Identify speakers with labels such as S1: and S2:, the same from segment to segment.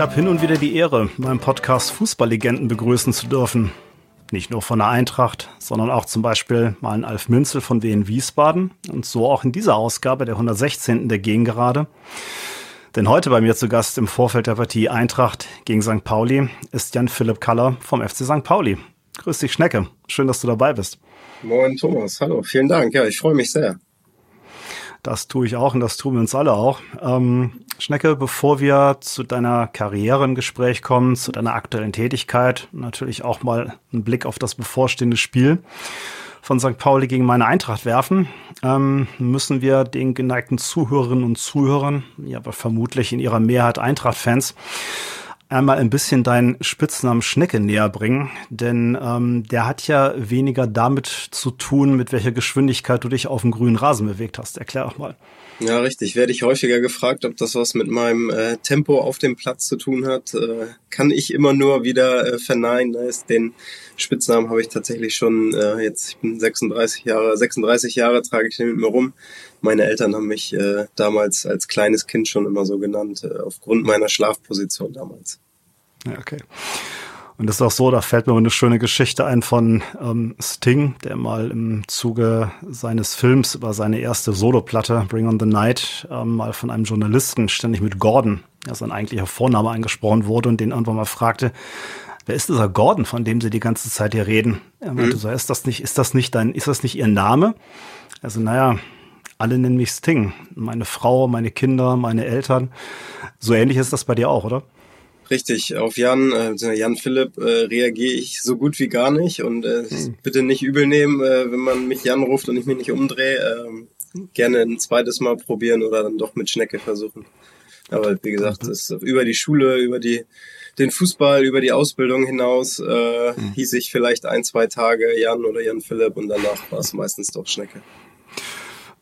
S1: Ich habe hin und wieder die Ehre, meinem Podcast Fußballlegenden begrüßen zu dürfen. Nicht nur von der Eintracht, sondern auch zum Beispiel mal einen Alf Münzel von Wien Wiesbaden und so auch in dieser Ausgabe der 116. der Gegengerade. Denn heute bei mir zu Gast im Vorfeld der Partie Eintracht gegen St. Pauli ist Jan Philipp Kaller vom FC St. Pauli. Grüß dich, Schnecke. Schön, dass du dabei bist.
S2: Moin, Thomas. Hallo. Vielen Dank. Ja, ich freue mich sehr.
S1: Das tue ich auch und das tun wir uns alle auch. Ähm, Schnecke, bevor wir zu deiner Karriere im Gespräch kommen, zu deiner aktuellen Tätigkeit, natürlich auch mal einen Blick auf das bevorstehende Spiel von St. Pauli gegen meine Eintracht werfen, ähm, müssen wir den geneigten Zuhörerinnen und Zuhörern, ja, aber vermutlich in ihrer Mehrheit Eintracht-Fans, einmal ein bisschen deinen Spitznamen Schnecke näher bringen, denn ähm, der hat ja weniger damit zu tun, mit welcher Geschwindigkeit du dich auf dem grünen Rasen bewegt hast. Erklär doch mal.
S2: Ja, richtig. Werde ich häufiger gefragt, ob das was mit meinem äh, Tempo auf dem Platz zu tun hat. Äh, kann ich immer nur wieder äh, verneinen. Den Spitznamen habe ich tatsächlich schon äh, jetzt, ich bin 36 Jahre, 36 Jahre trage ich den mit mir rum. Meine Eltern haben mich äh, damals als kleines Kind schon immer so genannt, äh, aufgrund meiner Schlafposition damals.
S1: Ja, okay. Und das ist auch so, da fällt mir eine schöne Geschichte ein von ähm, Sting, der mal im Zuge seines Films über seine erste Soloplatte, Bring on the Night, ähm, mal von einem Journalisten ständig mit Gordon, ja sein eigentlicher Vorname angesprochen wurde und den irgendwann mal fragte, wer ist dieser Gordon, von dem sie die ganze Zeit hier reden? Er meinte mhm. so, ist das nicht, ist das nicht dein, ist das nicht ihr Name? Also, naja, alle nennen mich Sting. Meine Frau, meine Kinder, meine Eltern. So ähnlich ist das bei dir auch, oder?
S2: Richtig, auf Jan, äh, Jan Philipp äh, reagiere ich so gut wie gar nicht und äh, hm. bitte nicht übel nehmen, äh, wenn man mich Jan ruft und ich mich nicht umdrehe. Äh, gerne ein zweites Mal probieren oder dann doch mit Schnecke versuchen. Aber wie gesagt, das über die Schule, über die den Fußball, über die Ausbildung hinaus äh, hm. hieß ich vielleicht ein, zwei Tage Jan oder Jan Philipp und danach war es meistens doch Schnecke.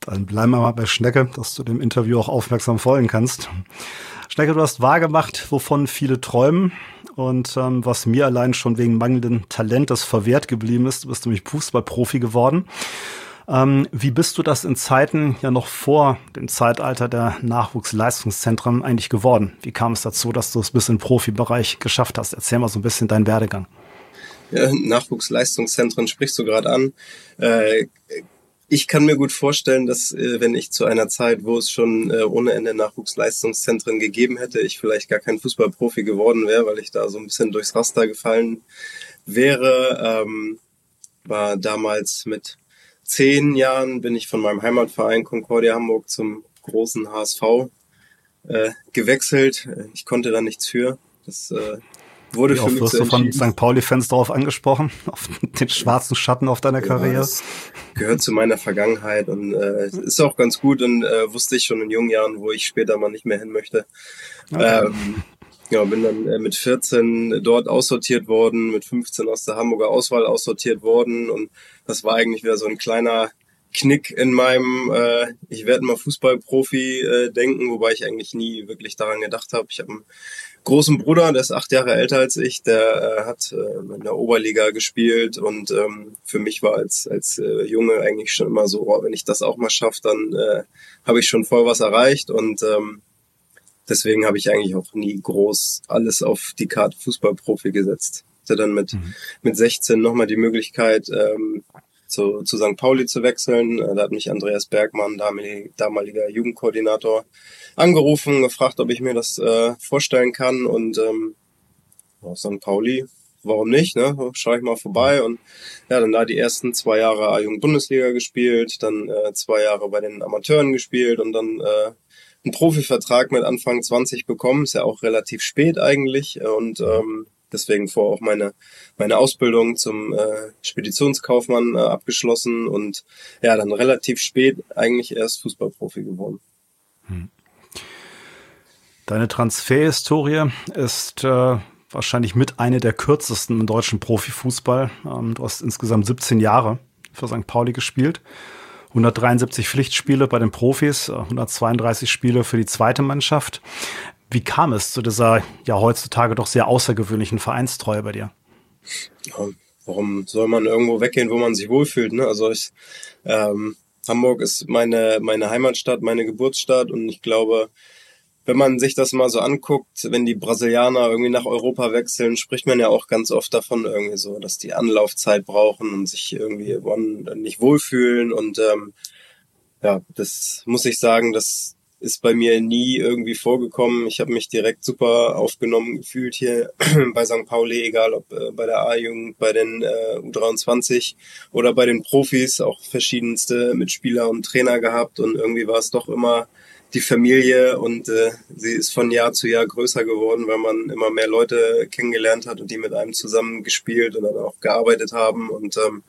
S1: Dann bleiben wir mal bei Schnecke, dass du dem Interview auch aufmerksam folgen kannst. Schnecke, du hast wahrgemacht, wovon viele träumen. Und ähm, was mir allein schon wegen mangelnden Talentes verwehrt geblieben ist, du bist nämlich Fußballprofi geworden. Ähm, wie bist du das in Zeiten ja noch vor dem Zeitalter der Nachwuchsleistungszentren eigentlich geworden? Wie kam es dazu, dass du es bis in den Profibereich geschafft hast? Erzähl mal so ein bisschen deinen Werdegang.
S2: Ja, Nachwuchsleistungszentren sprichst du gerade an. Äh, ich kann mir gut vorstellen, dass äh, wenn ich zu einer Zeit, wo es schon äh, ohne Ende Nachwuchsleistungszentren gegeben hätte, ich vielleicht gar kein Fußballprofi geworden wäre, weil ich da so ein bisschen durchs Raster gefallen wäre. Ähm, war damals mit zehn Jahren bin ich von meinem Heimatverein Concordia Hamburg zum großen HSV äh, gewechselt. Ich konnte da nichts für. Das äh, wurde Wie für mich
S1: wirst so du von St. Pauli-Fans darauf angesprochen, auf den schwarzen Schatten auf deiner ja, Karriere? Das
S2: gehört zu meiner Vergangenheit und äh, ist auch ganz gut und äh, wusste ich schon in jungen Jahren, wo ich später mal nicht mehr hin möchte. Okay. Ähm, ja, bin dann äh, mit 14 dort aussortiert worden, mit 15 aus der Hamburger Auswahl aussortiert worden und das war eigentlich wieder so ein kleiner Knick in meinem äh, ich werde mal Fußballprofi äh, denken, wobei ich eigentlich nie wirklich daran gedacht habe. Ich habe einen großen Bruder, der ist acht Jahre älter als ich, der äh, hat äh, in der Oberliga gespielt und ähm, für mich war als als äh, Junge eigentlich schon immer so, oh, wenn ich das auch mal schaffe, dann äh, habe ich schon voll was erreicht und ähm, deswegen habe ich eigentlich auch nie groß alles auf die Karte Fußballprofi gesetzt. Hatte dann mit mhm. mit 16 nochmal die Möglichkeit ähm, zu, zu St. Pauli zu wechseln. Äh, da hat mich Andreas Bergmann, damaliger Jugendkoordinator, angerufen, gefragt, ob ich mir das äh, vorstellen kann. Und ähm, auf St. Pauli, warum nicht? Ne? Schaue ich mal vorbei. Und ja, dann da die ersten zwei Jahre A-Jugend-Bundesliga gespielt, dann äh, zwei Jahre bei den Amateuren gespielt und dann äh, einen Profivertrag mit Anfang 20 bekommen. Ist ja auch relativ spät eigentlich. Und ähm, deswegen vor auch meine meine Ausbildung zum äh, Speditionskaufmann äh, abgeschlossen und ja dann relativ spät eigentlich erst Fußballprofi geworden. Hm.
S1: Deine Transferhistorie ist äh, wahrscheinlich mit eine der kürzesten im deutschen Profifußball. Ähm, du hast insgesamt 17 Jahre für St. Pauli gespielt. 173 Pflichtspiele bei den Profis, 132 Spiele für die zweite Mannschaft. Wie kam es zu dieser ja heutzutage doch sehr außergewöhnlichen Vereinstreue bei dir?
S2: Ja, warum soll man irgendwo weggehen, wo man sich wohlfühlt? Ne? Also ich, ähm, Hamburg ist meine meine Heimatstadt, meine Geburtsstadt und ich glaube, wenn man sich das mal so anguckt, wenn die Brasilianer irgendwie nach Europa wechseln, spricht man ja auch ganz oft davon irgendwie so, dass die Anlaufzeit brauchen und sich irgendwie nicht wohlfühlen. Und ähm, ja, das muss ich sagen, das ist bei mir nie irgendwie vorgekommen. Ich habe mich direkt super aufgenommen gefühlt hier bei St. Pauli, egal ob äh, bei der A-Jugend, bei den äh, U23 oder bei den Profis, auch verschiedenste Mitspieler und Trainer gehabt und irgendwie war es doch immer die Familie und äh, sie ist von Jahr zu Jahr größer geworden, weil man immer mehr Leute kennengelernt hat und die mit einem zusammen gespielt und dann auch gearbeitet haben. Und ähm,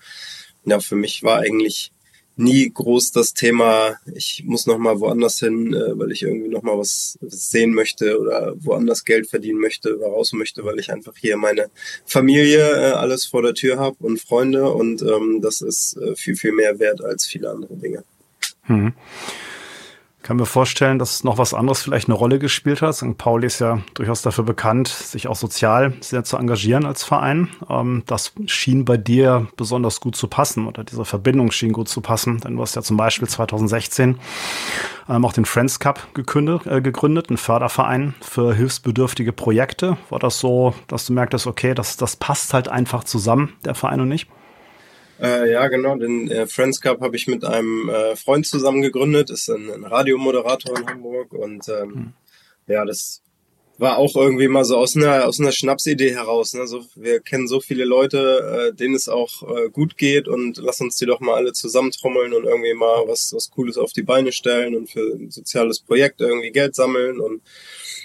S2: ja, für mich war eigentlich nie groß das Thema, ich muss noch mal woanders hin, äh, weil ich irgendwie noch mal was, sehen möchte oder woanders Geld verdienen möchte raus möchte, weil ich einfach hier meine Familie äh, alles vor der Tür habe und Freunde und ähm, das ist äh, viel, viel mehr wert als viele andere Dinge. Hm
S1: kann mir vorstellen, dass noch was anderes vielleicht eine Rolle gespielt hat. St. Pauli ist ja durchaus dafür bekannt, sich auch sozial sehr zu engagieren als Verein. Ähm, das schien bei dir besonders gut zu passen oder diese Verbindung schien gut zu passen. Denn du hast ja zum Beispiel 2016 ähm, auch den Friends Cup gegründet, äh, gegründet, ein Förderverein für hilfsbedürftige Projekte. War das so, dass du merktest, okay, das, das passt halt einfach zusammen, der Verein und nicht?
S2: Äh, ja, genau. Den äh, Friends Cup habe ich mit einem äh, Freund zusammen gegründet. Ist ein, ein Radiomoderator in Hamburg und ähm, mhm. ja, das war auch irgendwie mal so aus einer aus einer Schnapsidee heraus. Ne? So, wir kennen so viele Leute, äh, denen es auch äh, gut geht und lass uns die doch mal alle zusammentrommeln und irgendwie mal was was Cooles auf die Beine stellen und für ein soziales Projekt irgendwie Geld sammeln und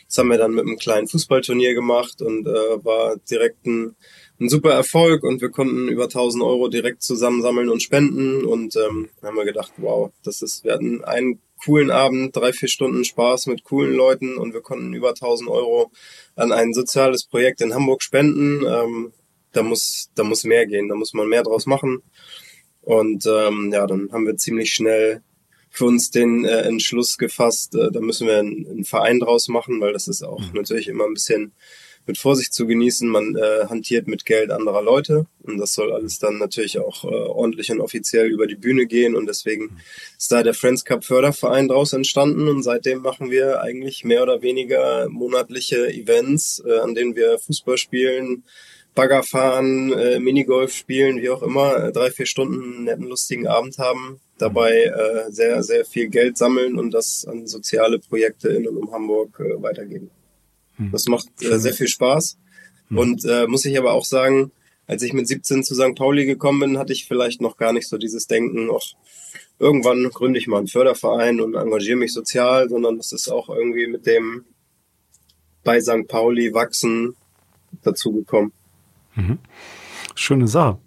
S2: das haben wir dann mit einem kleinen Fußballturnier gemacht und äh, war direkt ein ein super Erfolg und wir konnten über 1000 Euro direkt zusammensammeln und spenden und ähm, haben wir gedacht, wow, das ist, wir hatten einen coolen Abend, drei, vier Stunden Spaß mit coolen Leuten und wir konnten über 1000 Euro an ein soziales Projekt in Hamburg spenden. Ähm, da muss, da muss mehr gehen, da muss man mehr draus machen. Und ähm, ja, dann haben wir ziemlich schnell für uns den äh, Entschluss gefasst, äh, da müssen wir einen, einen Verein draus machen, weil das ist auch mhm. natürlich immer ein bisschen mit Vorsicht zu genießen. Man äh, hantiert mit Geld anderer Leute und das soll alles dann natürlich auch äh, ordentlich und offiziell über die Bühne gehen und deswegen ist da der Friends Cup Förderverein draus entstanden und seitdem machen wir eigentlich mehr oder weniger monatliche Events, äh, an denen wir Fußball spielen, Bagger fahren, äh, Minigolf spielen, wie auch immer, äh, drei, vier Stunden einen netten, lustigen Abend haben, dabei äh, sehr, sehr viel Geld sammeln und das an soziale Projekte in und um Hamburg äh, weitergeben. Hm. Das macht äh, sehr viel Spaß. Hm. Und äh, muss ich aber auch sagen, als ich mit 17 zu St. Pauli gekommen bin, hatte ich vielleicht noch gar nicht so dieses Denken, ach, irgendwann gründe ich mal einen Förderverein und engagiere mich sozial, sondern das ist auch irgendwie mit dem bei St. Pauli wachsen dazugekommen.
S1: Mhm. Schöne Sache.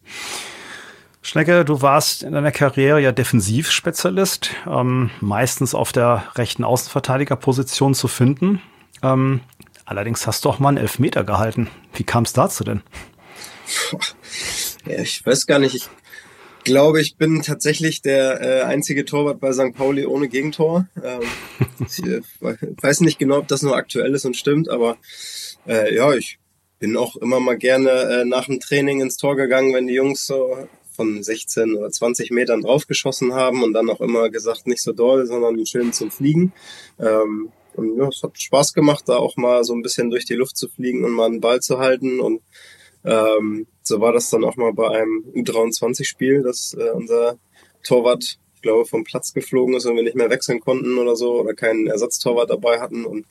S1: Schnecke, du warst in deiner Karriere ja Defensivspezialist, ähm, meistens auf der rechten Außenverteidigerposition zu finden. Ähm, Allerdings hast du auch mal einen Elfmeter gehalten. Wie kam es dazu denn?
S2: Ja, ich weiß gar nicht. Ich glaube, ich bin tatsächlich der äh, einzige Torwart bei St. Pauli ohne Gegentor. Ähm, ich äh, weiß nicht genau, ob das nur aktuell ist und stimmt, aber äh, ja, ich bin auch immer mal gerne äh, nach dem Training ins Tor gegangen, wenn die Jungs so von 16 oder 20 Metern draufgeschossen haben und dann auch immer gesagt, nicht so doll, sondern schön zum Fliegen. Ähm, und ja, es hat Spaß gemacht, da auch mal so ein bisschen durch die Luft zu fliegen und mal einen Ball zu halten. Und ähm, so war das dann auch mal bei einem U23-Spiel, dass äh, unser Torwart, ich glaube, vom Platz geflogen ist und wir nicht mehr wechseln konnten oder so oder keinen Ersatztorwart dabei hatten. Und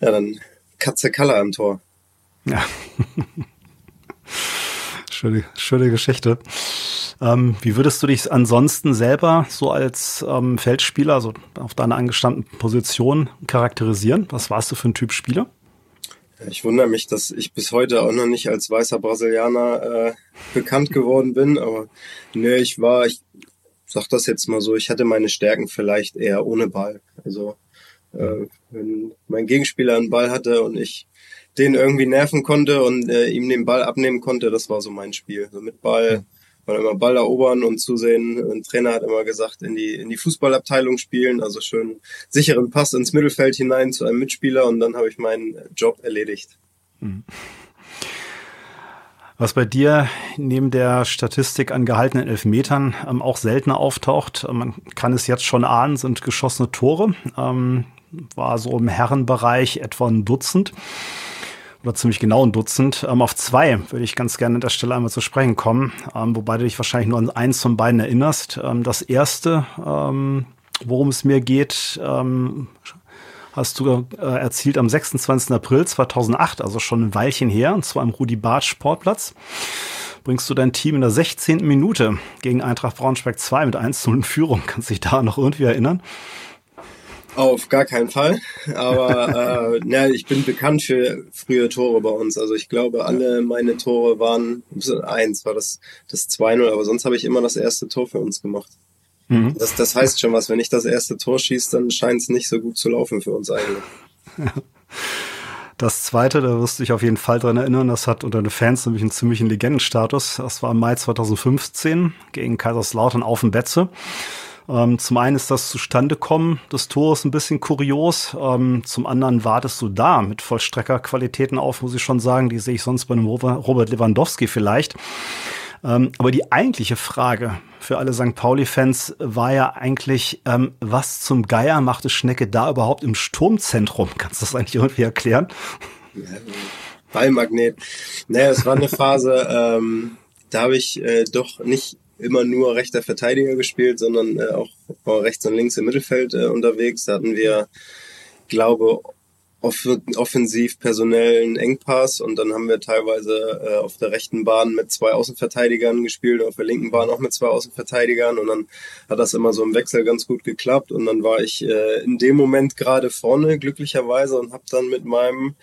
S2: ja, dann Katze Kaller im Tor.
S1: Ja. schöne, schöne Geschichte. Ähm, wie würdest du dich ansonsten selber so als ähm, Feldspieler, also auf deiner angestammten Position charakterisieren? Was warst du für ein Typ Spieler?
S2: Ich wundere mich, dass ich bis heute auch noch nicht als weißer Brasilianer äh, bekannt geworden bin, aber ne, ich war, ich sag das jetzt mal so, ich hatte meine Stärken vielleicht eher ohne Ball. Also äh, wenn mein Gegenspieler einen Ball hatte und ich den irgendwie nerven konnte und äh, ihm den Ball abnehmen konnte, das war so mein Spiel. So mit Ball wollen immer Ball erobern und zusehen. Ein Trainer hat immer gesagt, in die, in die Fußballabteilung spielen, also schön sicheren Pass ins Mittelfeld hinein zu einem Mitspieler und dann habe ich meinen Job erledigt. Hm.
S1: Was bei dir neben der Statistik an gehaltenen Elfmetern ähm, auch seltener auftaucht, man kann es jetzt schon ahnen, sind geschossene Tore. Ähm, war so im Herrenbereich etwa ein Dutzend oder ziemlich genau ein Dutzend. Ähm, auf zwei würde ich ganz gerne an der Stelle einmal zu sprechen kommen, ähm, wobei du dich wahrscheinlich nur an eins von beiden erinnerst. Ähm, das erste, ähm, worum es mir geht, ähm, hast du äh, erzielt am 26. April 2008, also schon ein Weilchen her, und zwar im Rudi Barth Sportplatz. Bringst du dein Team in der 16. Minute gegen Eintracht Braunschweig 2 mit 1 0 in Führung. Kannst dich da noch irgendwie erinnern?
S2: Auf gar keinen Fall. Aber äh, ja, ich bin bekannt für frühe Tore bei uns. Also ich glaube, alle meine Tore waren eins, war das das 2-0, aber sonst habe ich immer das erste Tor für uns gemacht. Mhm. Das, das heißt schon was. Wenn ich das erste Tor schieße, dann scheint es nicht so gut zu laufen für uns eigentlich.
S1: Das zweite, da wirst du dich auf jeden Fall dran erinnern, das hat unter den Fans nämlich einen ziemlichen Legendenstatus. Das war im Mai 2015 gegen Kaiserslautern auf dem Betze. Ähm, zum einen ist das Zustandekommen des Tores ein bisschen kurios. Ähm, zum anderen wartest du da mit Vollstreckerqualitäten auf, muss ich schon sagen. Die sehe ich sonst bei einem Robert Lewandowski vielleicht. Ähm, aber die eigentliche Frage für alle St. Pauli-Fans war ja eigentlich, ähm, was zum Geier machte Schnecke da überhaupt im Sturmzentrum? Kannst du das eigentlich irgendwie erklären?
S2: Ballmagnet. Naja, es war eine Phase, ähm, da habe ich äh, doch nicht immer nur rechter Verteidiger gespielt, sondern äh, auch rechts und links im Mittelfeld äh, unterwegs. Da hatten wir, glaube off offensiv personellen Engpass und dann haben wir teilweise äh, auf der rechten Bahn mit zwei Außenverteidigern gespielt, auf der linken Bahn auch mit zwei Außenverteidigern und dann hat das immer so im Wechsel ganz gut geklappt und dann war ich äh, in dem Moment gerade vorne glücklicherweise und habe dann mit meinem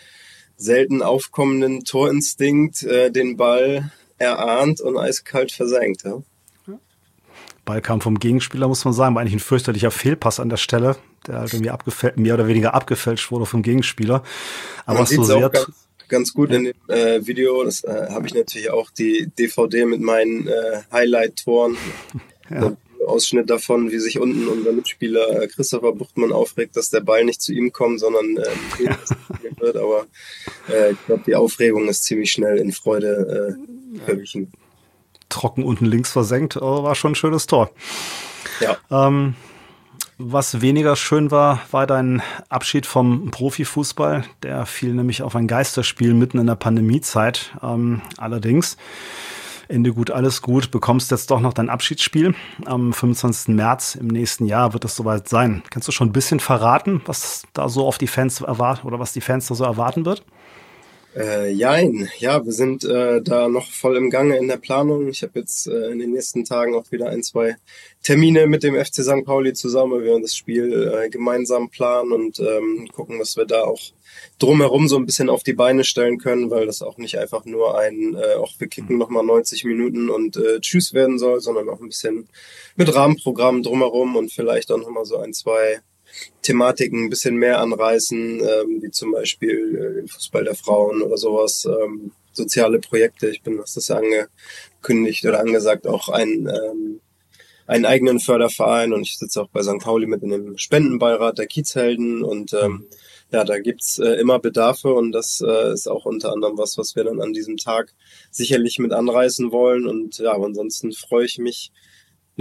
S2: selten aufkommenden Torinstinkt äh, den Ball erahnt und eiskalt versenkt. Ja.
S1: Ball kam vom Gegenspieler, muss man sagen, war eigentlich ein fürchterlicher Fehlpass an der Stelle, der halt irgendwie abgefälscht, mehr oder weniger abgefälscht wurde vom Gegenspieler.
S2: Aber man so sehr ganz, ganz, gut in dem äh, Video, das äh, habe ich natürlich auch die DVD mit meinen äh, Highlight-Toren. Ja. Ausschnitt davon, wie sich unten unser Mitspieler äh, Christopher Buchtmann aufregt, dass der Ball nicht zu ihm kommt, sondern äh, ja. wird. Aber äh, ich glaube, die Aufregung ist ziemlich schnell in Freude äh, verwichen
S1: trocken unten links versenkt, aber war schon ein schönes Tor. Ja. Ähm, was weniger schön war, war dein Abschied vom Profifußball. Der fiel nämlich auf ein Geisterspiel mitten in der Pandemiezeit. Ähm, allerdings, Ende gut, alles gut, bekommst jetzt doch noch dein Abschiedsspiel. Am 25. März im nächsten Jahr wird es soweit sein. Kannst du schon ein bisschen verraten, was da so auf die Fans erwartet oder was die Fans da so erwarten wird?
S2: Äh, jein, ja, wir sind äh, da noch voll im Gange in der Planung. Ich habe jetzt äh, in den nächsten Tagen auch wieder ein, zwei Termine mit dem FC St. Pauli zusammen. Wir werden das Spiel äh, gemeinsam planen und ähm, gucken, dass wir da auch drumherum so ein bisschen auf die Beine stellen können, weil das auch nicht einfach nur ein, äh, auch wir kicken nochmal 90 Minuten und äh, Tschüss werden soll, sondern auch ein bisschen mit Rahmenprogramm drumherum und vielleicht auch nochmal so ein, zwei Thematiken ein bisschen mehr anreißen, ähm, wie zum Beispiel äh, Fußball der Frauen oder sowas, ähm, soziale Projekte. Ich bin, was das ja angekündigt oder angesagt, auch ein ähm, einen eigenen Förderverein und ich sitze auch bei St. Pauli mit in dem Spendenbeirat der Kiezhelden und ähm, ja, da gibt's äh, immer Bedarfe und das äh, ist auch unter anderem was, was wir dann an diesem Tag sicherlich mit anreißen wollen und ja, aber ansonsten freue ich mich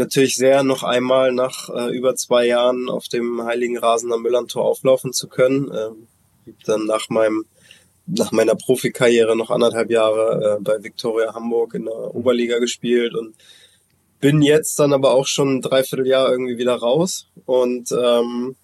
S2: natürlich sehr, noch einmal nach äh, über zwei Jahren auf dem Heiligen Rasen am Müllerntor auflaufen zu können. Ähm, dann nach meinem nach meiner Profikarriere noch anderthalb Jahre äh, bei Viktoria Hamburg in der Oberliga gespielt und bin jetzt dann aber auch schon ein Dreivierteljahr irgendwie wieder raus und ähm,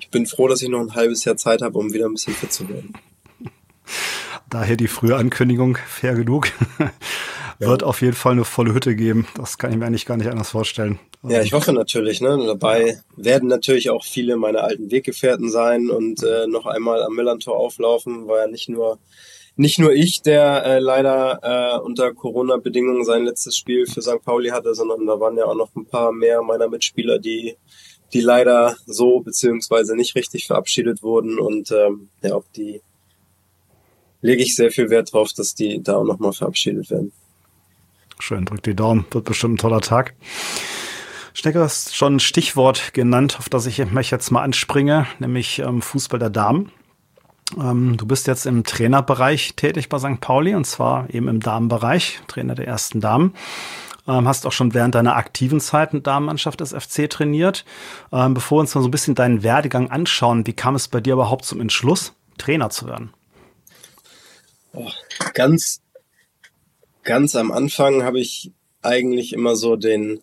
S2: ich bin froh, dass ich noch ein halbes Jahr Zeit habe, um wieder ein bisschen fit zu werden.
S1: Daher die frühe Ankündigung, fair genug wird auf jeden Fall eine volle Hütte geben. Das kann ich mir eigentlich gar nicht anders vorstellen.
S2: Ja, ich hoffe natürlich. Ne? Dabei werden natürlich auch viele meiner alten Weggefährten sein und äh, noch einmal am Millantor auflaufen, war ja nicht nur nicht nur ich, der äh, leider äh, unter Corona-Bedingungen sein letztes Spiel für St. Pauli hatte, sondern da waren ja auch noch ein paar mehr meiner Mitspieler, die die leider so beziehungsweise nicht richtig verabschiedet wurden und ähm, ja, auf die lege ich sehr viel Wert drauf, dass die da auch nochmal verabschiedet werden.
S1: Schön, drückt die Daumen. Wird bestimmt ein toller Tag. Stecker hast schon ein Stichwort genannt, auf das ich mich jetzt mal anspringe, nämlich ähm, Fußball der Damen. Ähm, du bist jetzt im Trainerbereich tätig bei St. Pauli und zwar eben im Damenbereich, Trainer der ersten Damen. ähm, hast auch schon während deiner aktiven Zeit eine Damenmannschaft des FC trainiert. Ähm, bevor wir uns mal so ein bisschen deinen Werdegang anschauen, wie kam es bei dir überhaupt zum Entschluss, Trainer zu werden?
S2: Oh, ganz, ganz am Anfang habe ich eigentlich immer so den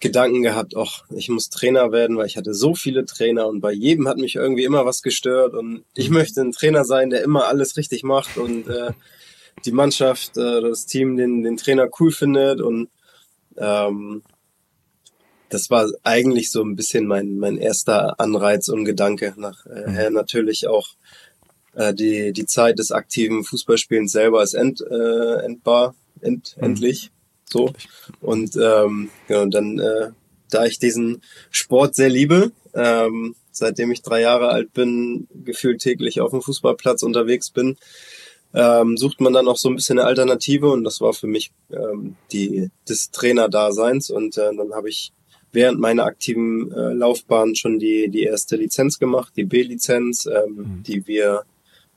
S2: Gedanken gehabt, ach, ich muss Trainer werden, weil ich hatte so viele Trainer und bei jedem hat mich irgendwie immer was gestört und ich möchte ein Trainer sein, der immer alles richtig macht und äh, die Mannschaft, äh, das Team den, den Trainer cool findet und ähm, das war eigentlich so ein bisschen mein, mein erster Anreiz und Gedanke. Nachher mhm. natürlich auch äh, die, die Zeit des aktiven Fußballspielens selber ist end, äh, endbar, end, mhm. endlich. So. Und ähm, ja, und dann, äh, da ich diesen Sport sehr liebe, ähm, seitdem ich drei Jahre alt bin, gefühlt täglich auf dem Fußballplatz unterwegs bin, ähm, sucht man dann auch so ein bisschen eine Alternative und das war für mich ähm, die des Trainerdaseins und äh, dann habe ich während meiner aktiven äh, Laufbahn schon die die erste Lizenz gemacht, die B-Lizenz, ähm, mhm. die wir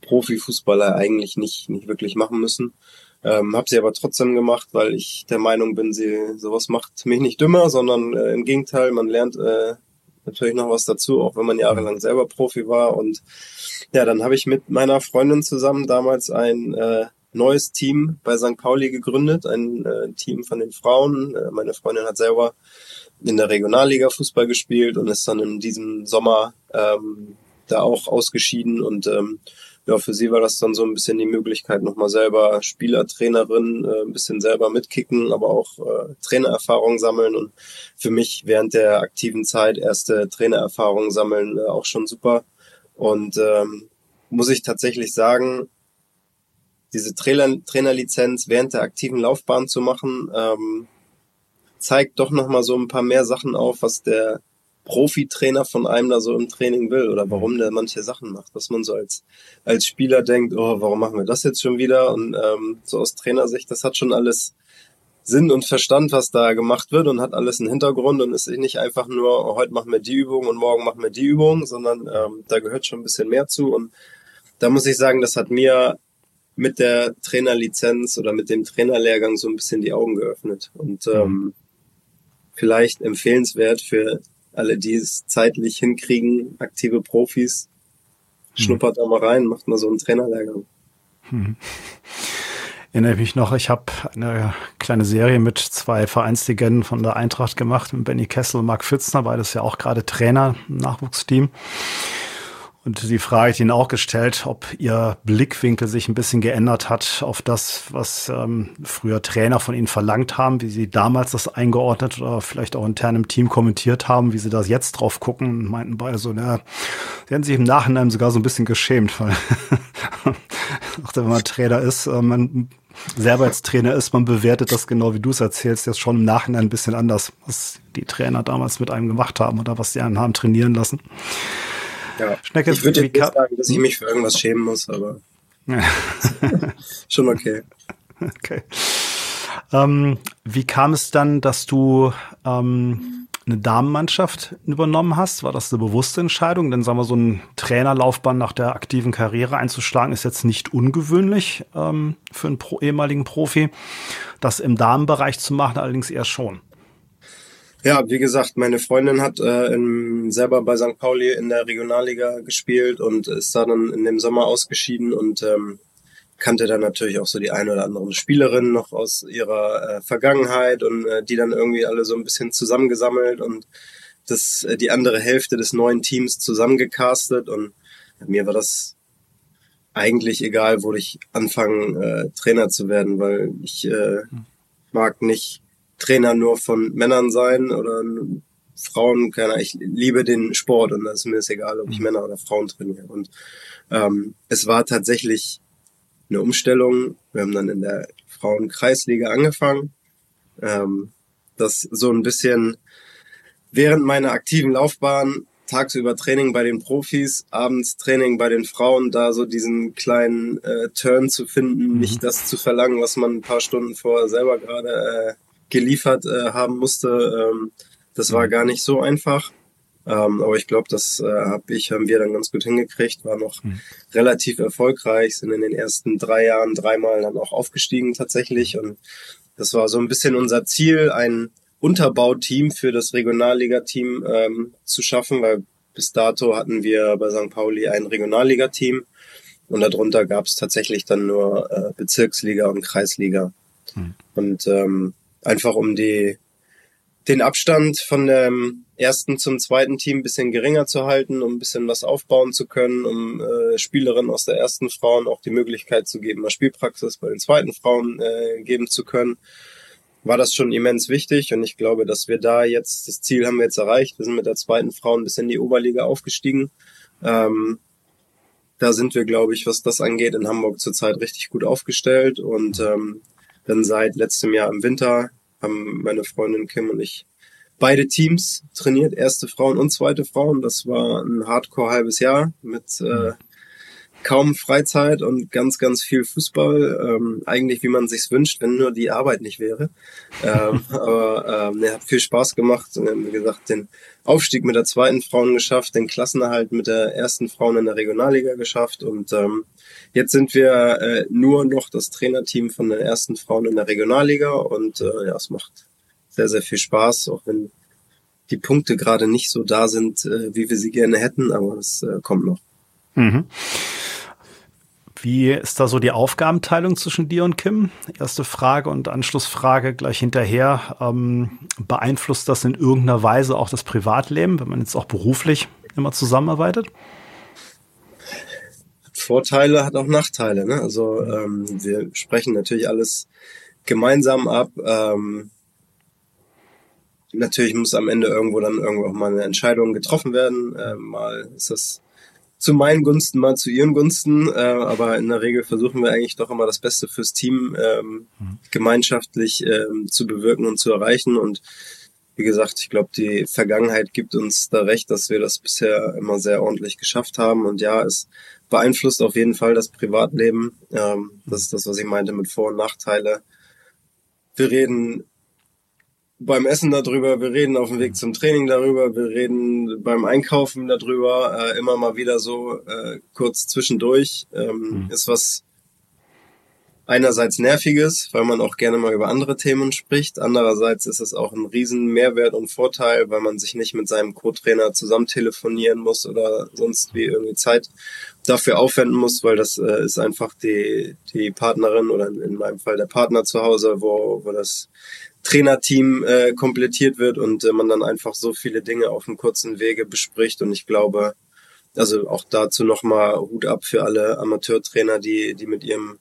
S2: Profifußballer eigentlich nicht nicht wirklich machen müssen. Ähm, habe sie aber trotzdem gemacht, weil ich der Meinung bin, sie sowas macht mich nicht dümmer, sondern äh, im Gegenteil, man lernt äh, natürlich noch was dazu, auch wenn man jahrelang selber Profi war. Und ja, dann habe ich mit meiner Freundin zusammen damals ein äh, neues Team bei St. Pauli gegründet, ein äh, Team von den Frauen. Äh, meine Freundin hat selber in der Regionalliga Fußball gespielt und ist dann in diesem Sommer ähm, da auch ausgeschieden und ähm, ja, für sie war das dann so ein bisschen die Möglichkeit, nochmal selber Spieler, Trainerin, äh, ein bisschen selber mitkicken, aber auch äh, Trainererfahrung sammeln und für mich während der aktiven Zeit erste Trainererfahrung sammeln äh, auch schon super. Und ähm, muss ich tatsächlich sagen, diese Trainer Trainerlizenz während der aktiven Laufbahn zu machen, ähm, zeigt doch nochmal so ein paar mehr Sachen auf, was der Profitrainer von einem da so im Training will oder warum der manche Sachen macht, was man so als, als Spieler denkt, oh, warum machen wir das jetzt schon wieder? Und ähm, so aus Trainersicht, das hat schon alles Sinn und Verstand, was da gemacht wird und hat alles einen Hintergrund und ist nicht einfach nur, oh, heute machen wir die Übung und morgen machen wir die Übung, sondern ähm, da gehört schon ein bisschen mehr zu. Und da muss ich sagen, das hat mir mit der Trainerlizenz oder mit dem Trainerlehrgang so ein bisschen die Augen geöffnet. Und ähm, vielleicht empfehlenswert für alle, die es zeitlich hinkriegen, aktive Profis, hm. schnuppert da mal rein, macht mal so einen Trainerlehrgang. Hm.
S1: Erinnere mich noch, ich habe eine kleine Serie mit zwei Vereinslegenden von der Eintracht gemacht, mit Benny Kessel und Marc Pfitzner, beides ja auch gerade Trainer im Nachwuchsteam. Und die Frage, die Ihnen auch gestellt, ob Ihr Blickwinkel sich ein bisschen geändert hat auf das, was ähm, früher Trainer von Ihnen verlangt haben, wie Sie damals das eingeordnet oder vielleicht auch intern im Team kommentiert haben, wie Sie das jetzt drauf gucken, meinten beide so, naja, Sie haben sich im Nachhinein sogar so ein bisschen geschämt, weil wenn man Trainer ist, äh, man selber als Trainer ist, man bewertet das genau wie du es erzählst, jetzt schon im Nachhinein ein bisschen anders, was die Trainer damals mit einem gemacht haben oder was sie einen haben trainieren lassen.
S2: Ja. Schnecke, ich würde nicht sagen, dass ich mich für irgendwas schämen muss, aber schon okay.
S1: Okay. Ähm, wie kam es dann, dass du ähm, eine Damenmannschaft übernommen hast? War das eine bewusste Entscheidung? Denn sagen wir, so ein Trainerlaufbahn nach der aktiven Karriere einzuschlagen, ist jetzt nicht ungewöhnlich ähm, für einen Pro ehemaligen Profi. Das im Damenbereich zu machen, allerdings eher schon.
S2: Ja, wie gesagt, meine Freundin hat äh, in, selber bei St. Pauli in der Regionalliga gespielt und ist da dann in dem Sommer ausgeschieden und ähm, kannte dann natürlich auch so die eine oder anderen Spielerinnen noch aus ihrer äh, Vergangenheit und äh, die dann irgendwie alle so ein bisschen zusammengesammelt und das äh, die andere Hälfte des neuen Teams zusammengecastet und mir war das eigentlich egal, wo ich anfangen äh, Trainer zu werden, weil ich äh, mag nicht Trainer nur von Männern sein oder Frauen, keine Ahnung, ich liebe den Sport und das ist mir ist egal, ob ich mhm. Männer oder Frauen trainiere. Und ähm, es war tatsächlich eine Umstellung. Wir haben dann in der Frauenkreisliga angefangen. Ähm, das so ein bisschen während meiner aktiven Laufbahn tagsüber Training bei den Profis, abends Training bei den Frauen, da so diesen kleinen äh, Turn zu finden, mhm. nicht das zu verlangen, was man ein paar Stunden vorher selber gerade äh, geliefert äh, haben musste. Ähm, das war gar nicht so einfach. Ähm, aber ich glaube, das äh, habe ich, haben wir dann ganz gut hingekriegt, war noch mhm. relativ erfolgreich, sind in den ersten drei Jahren dreimal dann auch aufgestiegen tatsächlich und das war so ein bisschen unser Ziel, ein Unterbauteam für das Regionalligateam ähm, zu schaffen, weil bis dato hatten wir bei St. Pauli ein Regionalligateam und darunter gab es tatsächlich dann nur äh, Bezirksliga und Kreisliga. Mhm. Und ähm, einfach um die den Abstand von dem ersten zum zweiten Team ein bisschen geringer zu halten, um ein bisschen was aufbauen zu können, um äh, Spielerinnen aus der ersten Frauen auch die Möglichkeit zu geben, mal Spielpraxis bei den zweiten Frauen äh, geben zu können, war das schon immens wichtig. Und ich glaube, dass wir da jetzt, das Ziel haben wir jetzt erreicht. Wir sind mit der zweiten Frau ein bisschen in die Oberliga aufgestiegen. Ähm, da sind wir, glaube ich, was das angeht, in Hamburg zurzeit richtig gut aufgestellt. Und ähm, dann seit letztem Jahr im Winter haben meine Freundin Kim und ich beide Teams trainiert, erste Frauen und zweite Frauen. Das war ein Hardcore halbes Jahr mit äh, kaum Freizeit und ganz, ganz viel Fußball. Ähm, eigentlich, wie man sich's wünscht, wenn nur die Arbeit nicht wäre. Ähm, aber ähm, er hat viel Spaß gemacht und haben, wie gesagt, den Aufstieg mit der zweiten Frauen geschafft, den Klassenerhalt mit der ersten Frauen in der Regionalliga geschafft und ähm, jetzt sind wir äh, nur noch das Trainerteam von den ersten Frauen in der Regionalliga und äh, ja, es macht sehr, sehr viel Spaß, auch wenn die Punkte gerade nicht so da sind, äh, wie wir sie gerne hätten, aber es äh, kommt noch. Mhm.
S1: Wie ist da so die Aufgabenteilung zwischen dir und Kim? Erste Frage und Anschlussfrage gleich hinterher. Ähm, beeinflusst das in irgendeiner Weise auch das Privatleben, wenn man jetzt auch beruflich immer zusammenarbeitet?
S2: Vorteile, hat auch Nachteile. Ne? Also ähm, wir sprechen natürlich alles gemeinsam ab. Ähm, natürlich muss am Ende irgendwo dann irgendwo auch mal eine Entscheidung getroffen werden. Ähm, mal ist das zu meinen Gunsten, mal zu ihren Gunsten. Äh, aber in der Regel versuchen wir eigentlich doch immer das Beste fürs Team ähm, mhm. gemeinschaftlich ähm, zu bewirken und zu erreichen. Und wie gesagt, ich glaube, die Vergangenheit gibt uns da recht, dass wir das bisher immer sehr ordentlich geschafft haben. Und ja, es beeinflusst auf jeden Fall das Privatleben. Ähm, das ist das, was ich meinte mit Vor- und Nachteile. Wir reden beim Essen darüber, wir reden auf dem Weg zum Training darüber, wir reden beim Einkaufen darüber, äh, immer mal wieder so äh, kurz zwischendurch. Ähm, mhm. Ist was einerseits nerviges, weil man auch gerne mal über andere Themen spricht. Andererseits ist es auch ein riesen Mehrwert und Vorteil, weil man sich nicht mit seinem Co-Trainer zusammen telefonieren muss oder sonst wie irgendwie Zeit dafür aufwenden muss, weil das äh, ist einfach die, die Partnerin oder in meinem Fall der Partner zu Hause, wo, wo das Trainerteam äh, komplettiert wird und äh, man dann einfach so viele Dinge auf einem kurzen Wege bespricht. Und ich glaube, also auch dazu nochmal Hut ab für alle Amateurtrainer, die, die mit ihrem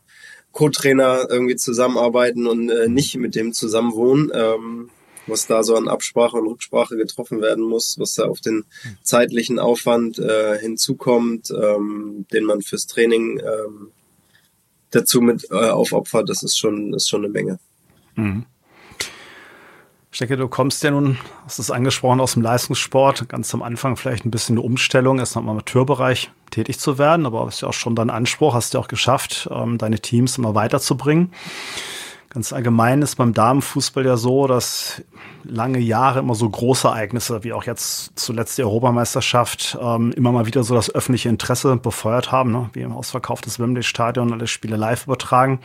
S2: Co-Trainer irgendwie zusammenarbeiten und äh, nicht mit dem zusammenwohnen. Ähm, was da so an Absprache und Rücksprache getroffen werden muss, was da auf den zeitlichen Aufwand äh, hinzukommt, ähm, den man fürs Training ähm, dazu mit äh, aufopfert, das ist schon, ist schon eine Menge. Mhm.
S1: Ich denke, du kommst ja nun, hast es angesprochen, aus dem Leistungssport. Ganz am Anfang vielleicht ein bisschen eine Umstellung, erst noch im Amateurbereich tätig zu werden, aber ist ja auch schon dein Anspruch, hast du ja auch geschafft, ähm, deine Teams immer weiterzubringen. Ganz allgemein ist beim Damenfußball ja so, dass lange Jahre immer so große Ereignisse, wie auch jetzt zuletzt die Europameisterschaft, ähm, immer mal wieder so das öffentliche Interesse befeuert haben, ne? wie im Ausverkauf des Wembley-Stadion, alle Spiele live übertragen.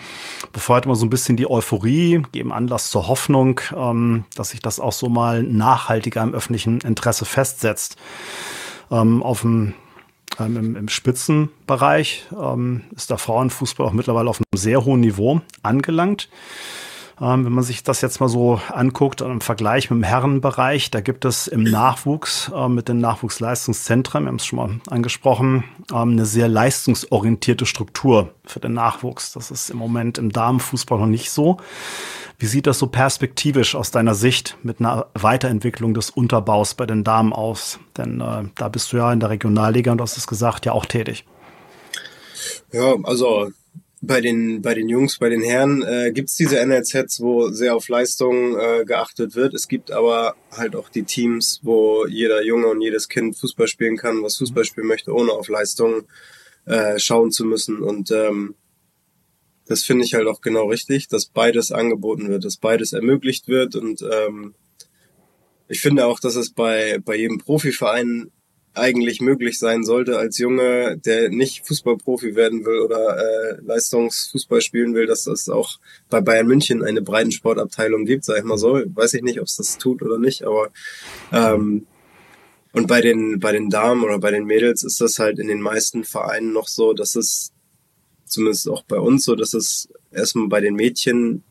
S1: Befeuert immer so ein bisschen die Euphorie, geben Anlass zur Hoffnung, ähm, dass sich das auch so mal nachhaltiger im öffentlichen Interesse festsetzt. Ähm, auf dem ähm, im, im, Spitzenbereich ähm, ist der Frauenfußball auch mittlerweile auf einem sehr hohen Niveau angelangt. Ähm, wenn man sich das jetzt mal so anguckt, im Vergleich mit dem Herrenbereich, da gibt es im Nachwuchs äh, mit den Nachwuchsleistungszentren, wir haben es schon mal angesprochen, ähm, eine sehr leistungsorientierte Struktur für den Nachwuchs. Das ist im Moment im Damenfußball noch nicht so. Wie sieht das so perspektivisch aus deiner Sicht mit einer Weiterentwicklung des Unterbaus bei den Damen aus? Denn äh, da bist du ja in der Regionalliga und du hast es gesagt, ja auch tätig.
S2: Ja, also bei den, bei den Jungs, bei den Herren äh, gibt es diese NLZs, wo sehr auf Leistung äh, geachtet wird. Es gibt aber halt auch die Teams, wo jeder Junge und jedes Kind Fußball spielen kann, was Fußball spielen möchte, ohne auf Leistung äh, schauen zu müssen. Und ähm, das finde ich halt auch genau richtig, dass beides angeboten wird, dass beides ermöglicht wird. Und ähm, ich finde auch, dass es bei, bei jedem Profiverein eigentlich möglich sein sollte als Junge, der nicht Fußballprofi werden will oder äh, Leistungsfußball spielen will, dass es auch bei Bayern München eine Breitensportabteilung gibt, sag ich mal so. Weiß ich nicht, ob es das tut oder nicht, aber ähm, und bei den bei den Damen oder bei den Mädels ist das halt in den meisten Vereinen noch so, dass es zumindest auch bei uns so, dass es erstmal bei den Mädchen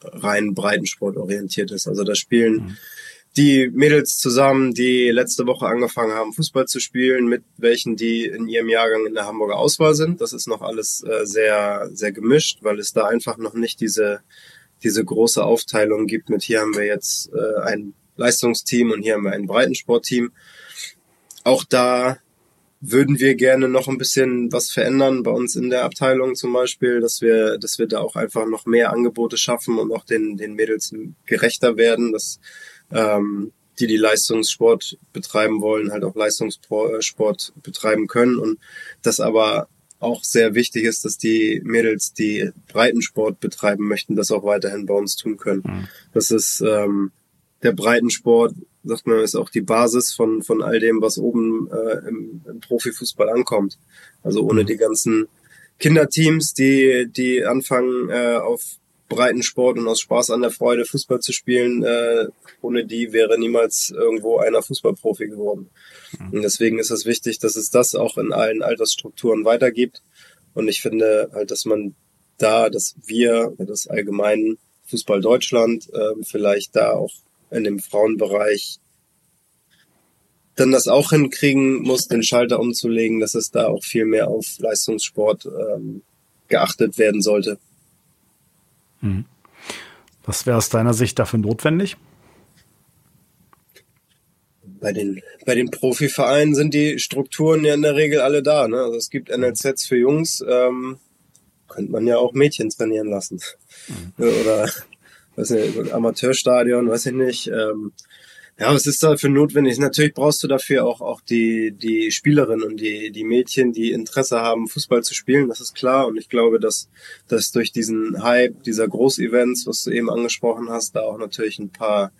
S2: rein Breitensport orientiert ist. Also da spielen mhm die Mädels zusammen, die letzte Woche angefangen haben, Fußball zu spielen, mit welchen, die in ihrem Jahrgang in der Hamburger Auswahl sind. Das ist noch alles äh, sehr, sehr gemischt, weil es da einfach noch nicht diese, diese große Aufteilung gibt mit hier haben wir jetzt äh, ein Leistungsteam und hier haben wir ein Breitensportteam. Auch da würden wir gerne noch ein bisschen was verändern bei uns in der Abteilung zum Beispiel, dass wir, dass wir da auch einfach noch mehr Angebote schaffen und auch den, den Mädels gerechter werden, dass ähm, die die Leistungssport betreiben wollen, halt auch Leistungssport betreiben können und das aber auch sehr wichtig ist, dass die Mädels, die Breitensport betreiben möchten, das auch weiterhin bei uns tun können. Mhm. Das ist ähm, der Breitensport, sagt man, ist auch die Basis von von all dem, was oben äh, im, im Profifußball ankommt. Also ohne mhm. die ganzen Kinderteams, die die anfangen äh, auf Breitensport und aus Spaß an der Freude Fußball zu spielen, äh, ohne die wäre niemals irgendwo einer Fußballprofi geworden. Mhm. Und deswegen ist es wichtig, dass es das auch in allen Altersstrukturen weitergibt. Und ich finde halt, dass man da, dass wir, das allgemein Fußball Deutschland, äh, vielleicht da auch in dem Frauenbereich dann das auch hinkriegen muss, den Schalter umzulegen, dass es da auch viel mehr auf Leistungssport ähm, geachtet werden sollte.
S1: Was wäre aus deiner Sicht dafür notwendig?
S2: Bei den, bei den Profivereinen sind die Strukturen ja in der Regel alle da. Ne? Also es gibt NLZs für Jungs, ähm, könnte man ja auch Mädchen trainieren lassen. Mhm. Oder weiß nicht, Amateurstadion, weiß ich nicht. Ähm, ja, was ist dafür notwendig? Natürlich brauchst du dafür auch, auch die, die Spielerinnen und die, die Mädchen, die Interesse haben, Fußball zu spielen, das ist klar. Und ich glaube, dass, dass durch diesen Hype dieser Großevents, was du eben angesprochen hast, da auch natürlich ein paar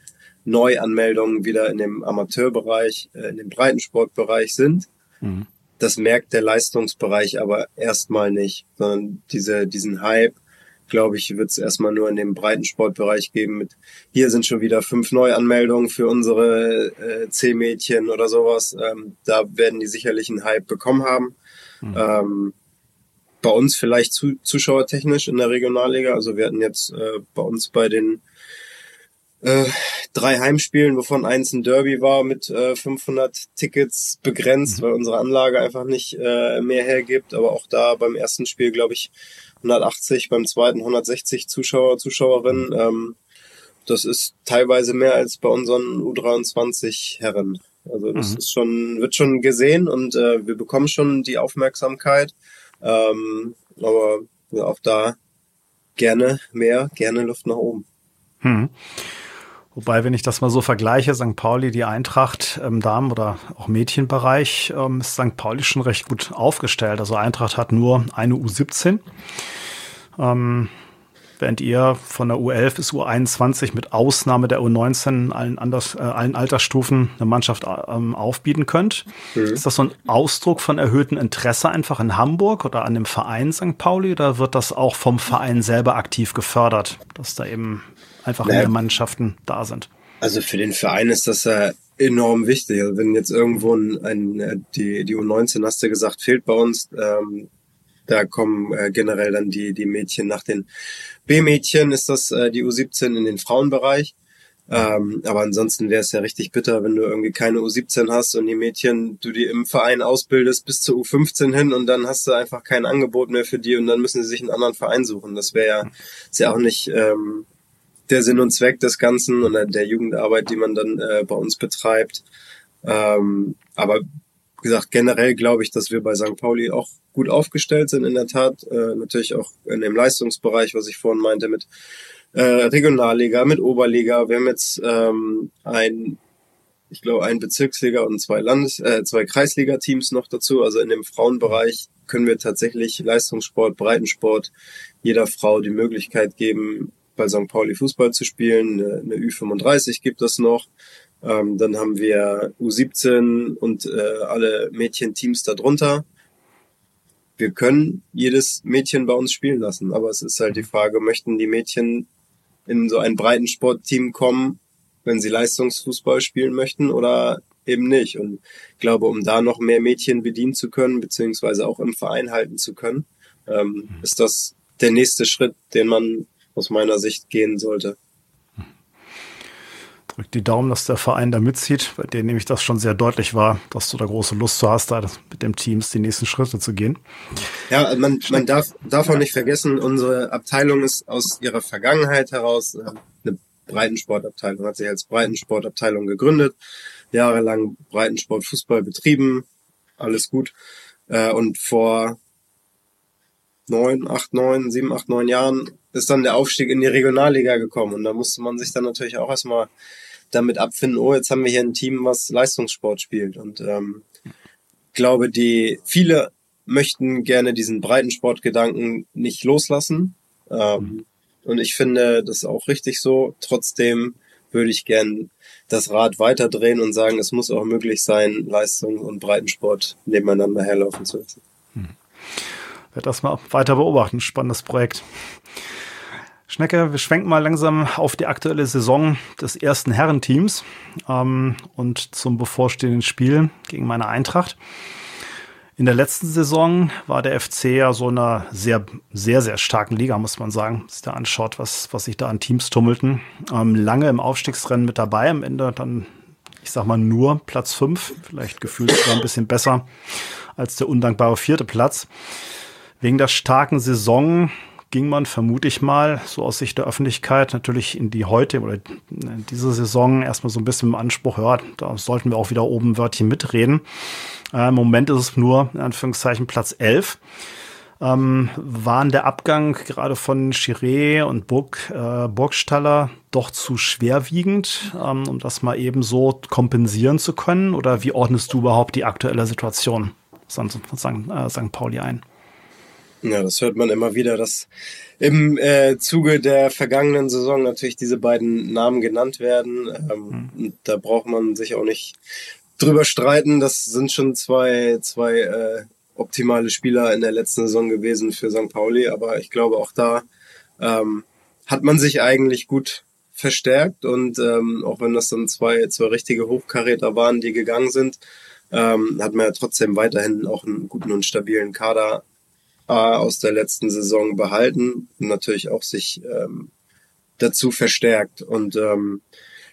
S2: Neuanmeldungen wieder in dem Amateurbereich, äh, in dem Breitensportbereich sind. Mhm. Das merkt der Leistungsbereich aber erstmal nicht, sondern diese, diesen Hype glaube ich, wird es erstmal nur in dem Breitensportbereich geben. Mit hier sind schon wieder fünf Neuanmeldungen für unsere äh, C-Mädchen oder sowas. Ähm, da werden die sicherlich einen Hype bekommen haben. Mhm. Ähm, bei uns vielleicht zu, zuschauertechnisch in der Regionalliga. Also wir hatten jetzt äh, bei uns bei den äh, drei Heimspielen, wovon eins ein Derby war, mit äh, 500 Tickets begrenzt, mhm. weil unsere Anlage einfach nicht äh, mehr hergibt. Aber auch da beim ersten Spiel, glaube ich, 180, beim zweiten 160 Zuschauer, Zuschauerinnen. Mhm. Ähm, das ist teilweise mehr als bei unseren U23 Herren. Also das mhm. ist schon, wird schon gesehen und äh, wir bekommen schon die Aufmerksamkeit. Ähm, aber ja, auch da gerne mehr, gerne Luft nach oben.
S1: Mhm. Wobei, wenn ich das mal so vergleiche, St. Pauli, die Eintracht im Damen- oder auch Mädchenbereich, ähm, ist St. Pauli schon recht gut aufgestellt. Also Eintracht hat nur eine U17. Ähm, während ihr von der U11 bis U21 mit Ausnahme der U19 allen, anders, äh, allen Altersstufen eine Mannschaft ähm, aufbieten könnt. Mhm. Ist das so ein Ausdruck von erhöhtem Interesse einfach in Hamburg oder an dem Verein St. Pauli oder wird das auch vom Verein selber aktiv gefördert, dass da eben einfach naja. mehr Mannschaften da sind.
S2: Also für den Verein ist das ja enorm wichtig. Also wenn jetzt irgendwo ein, ein äh, die, die U19 hast du gesagt, fehlt bei uns, ähm, da kommen äh, generell dann die, die Mädchen nach den B-Mädchen ist das äh, die U17 in den Frauenbereich. Ähm, aber ansonsten wäre es ja richtig bitter, wenn du irgendwie keine U17 hast und die Mädchen, du die im Verein ausbildest bis zur U15 hin und dann hast du einfach kein Angebot mehr für die und dann müssen sie sich einen anderen Verein suchen. Das wäre ja, ist ja auch nicht ähm, der Sinn und Zweck des Ganzen und der Jugendarbeit, die man dann äh, bei uns betreibt. Ähm, aber gesagt, generell glaube ich, dass wir bei St. Pauli auch gut aufgestellt sind, in der Tat. Äh, natürlich auch in dem Leistungsbereich, was ich vorhin meinte, mit äh, Regionalliga, mit Oberliga. Wir haben jetzt ähm, ein, ich glaube, ein Bezirksliga und zwei Landes-, äh, zwei Kreisliga-Teams noch dazu. Also in dem Frauenbereich können wir tatsächlich Leistungssport, Breitensport jeder Frau die Möglichkeit geben, bei St. Pauli Fußball zu spielen. Eine, eine Ü35 gibt es noch. Ähm, dann haben wir U17 und äh, alle Mädchenteams darunter. Wir können jedes Mädchen bei uns spielen lassen, aber es ist halt die Frage, möchten die Mädchen in so ein Breitensportteam kommen, wenn sie Leistungsfußball spielen möchten oder eben nicht. Und ich glaube, um da noch mehr Mädchen bedienen zu können, beziehungsweise auch im Verein halten zu können, ähm, ist das der nächste Schritt, den man aus meiner Sicht gehen sollte.
S1: Drück die Daumen, dass der Verein da mitzieht, bei dem nämlich das schon sehr deutlich war, dass du da große Lust zu hast, da mit dem Teams die nächsten Schritte zu gehen.
S2: Ja, man, man darf, darf auch nicht vergessen, unsere Abteilung ist aus ihrer Vergangenheit heraus äh, eine Breitensportabteilung, hat sich als Breitensportabteilung gegründet, jahrelang Breitensport Fußball betrieben, alles gut. Äh, und vor neun, acht, neun, sieben, acht, neun Jahren ist dann der Aufstieg in die Regionalliga gekommen. Und da musste man sich dann natürlich auch erstmal damit abfinden, oh, jetzt haben wir hier ein Team, was Leistungssport spielt. Und ähm, glaube, die viele möchten gerne diesen Breitensportgedanken nicht loslassen. Ähm, und ich finde das auch richtig so. Trotzdem würde ich gern das Rad weiterdrehen und sagen, es muss auch möglich sein, Leistung und Breitensport nebeneinander herlaufen zu lassen. Hm.
S1: Werde das mal weiter beobachten. Spannendes Projekt. Schnecke, wir schwenken mal langsam auf die aktuelle Saison des ersten Herrenteams ähm, und zum bevorstehenden Spiel gegen meine Eintracht. In der letzten Saison war der FC ja so einer sehr, sehr, sehr starken Liga, muss man sagen. Wenn da anschaut, was, was sich da an Teams tummelten. Ähm, lange im Aufstiegsrennen mit dabei, am Ende dann, ich sag mal, nur Platz fünf, vielleicht gefühlt sogar ein bisschen besser als der undankbare vierte Platz. Wegen der starken Saison ging man, vermute ich mal, so aus Sicht der Öffentlichkeit natürlich in die heute oder diese Saison erstmal so ein bisschen im Anspruch, ja, da sollten wir auch wieder oben Wörtchen mitreden. Äh, Im Moment ist es nur, in Anführungszeichen, Platz 11. Ähm, waren der Abgang gerade von Chiré und Burg, äh, Burgstaller doch zu schwerwiegend, ähm, um das mal eben so kompensieren zu können? Oder wie ordnest du überhaupt die aktuelle Situation von St. Äh, St. Pauli ein?
S2: Ja, das hört man immer wieder, dass im äh, Zuge der vergangenen Saison natürlich diese beiden Namen genannt werden. Ähm, mhm. Da braucht man sich auch nicht drüber streiten. Das sind schon zwei, zwei äh, optimale Spieler in der letzten Saison gewesen für St. Pauli. Aber ich glaube, auch da ähm, hat man sich eigentlich gut verstärkt. Und ähm, auch wenn das dann zwei, zwei richtige Hochkaräter waren, die gegangen sind, ähm, hat man ja trotzdem weiterhin auch einen guten und stabilen Kader aus der letzten Saison behalten und natürlich auch sich ähm, dazu verstärkt. Und ähm,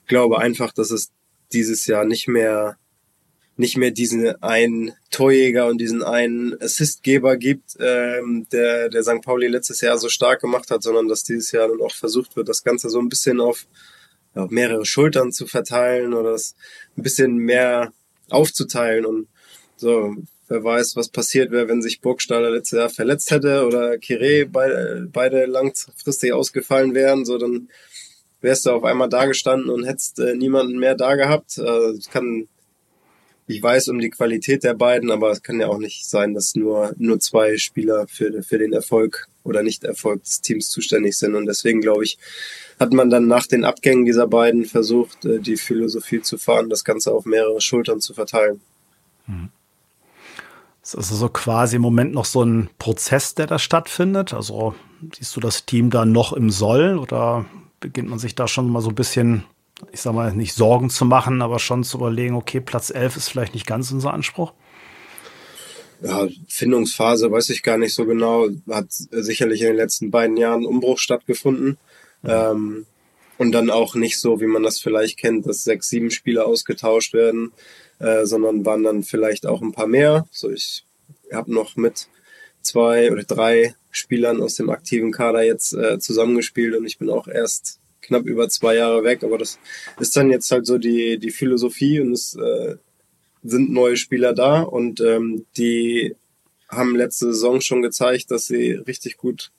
S2: glaube einfach, dass es dieses Jahr nicht mehr nicht mehr diesen einen Torjäger und diesen einen Assistgeber gibt, ähm, der, der St. Pauli letztes Jahr so stark gemacht hat, sondern dass dieses Jahr dann auch versucht wird, das Ganze so ein bisschen auf, auf mehrere Schultern zu verteilen oder es ein bisschen mehr aufzuteilen und so Wer weiß, was passiert wäre, wenn sich Burgstaller letztes Jahr verletzt hätte oder Kire beide, beide langfristig ausgefallen wären, so dann wärst du auf einmal da gestanden und hättest äh, niemanden mehr da gehabt. Äh, kann, ich weiß um die Qualität der beiden, aber es kann ja auch nicht sein, dass nur, nur zwei Spieler für, für den Erfolg oder Nicht-Erfolg des Teams zuständig sind. Und deswegen glaube ich, hat man dann nach den Abgängen dieser beiden versucht, äh, die Philosophie zu fahren, das Ganze auf mehrere Schultern zu verteilen. Mhm.
S1: Ist also so quasi im Moment noch so ein Prozess, der da stattfindet? Also siehst du das Team da noch im Soll oder beginnt man sich da schon mal so ein bisschen, ich sag mal, nicht Sorgen zu machen, aber schon zu überlegen, okay, Platz 11 ist vielleicht nicht ganz unser Anspruch?
S2: Ja, Findungsphase weiß ich gar nicht so genau. Hat sicherlich in den letzten beiden Jahren Umbruch stattgefunden. Ja. Ähm, und dann auch nicht so, wie man das vielleicht kennt, dass sechs, sieben Spieler ausgetauscht werden, äh, sondern waren dann vielleicht auch ein paar mehr. So ich habe noch mit zwei oder drei Spielern aus dem aktiven Kader jetzt äh, zusammengespielt und ich bin auch erst knapp über zwei Jahre weg, aber das ist dann jetzt halt so die, die Philosophie und es äh, sind neue Spieler da und ähm, die haben letzte Saison schon gezeigt, dass sie richtig gut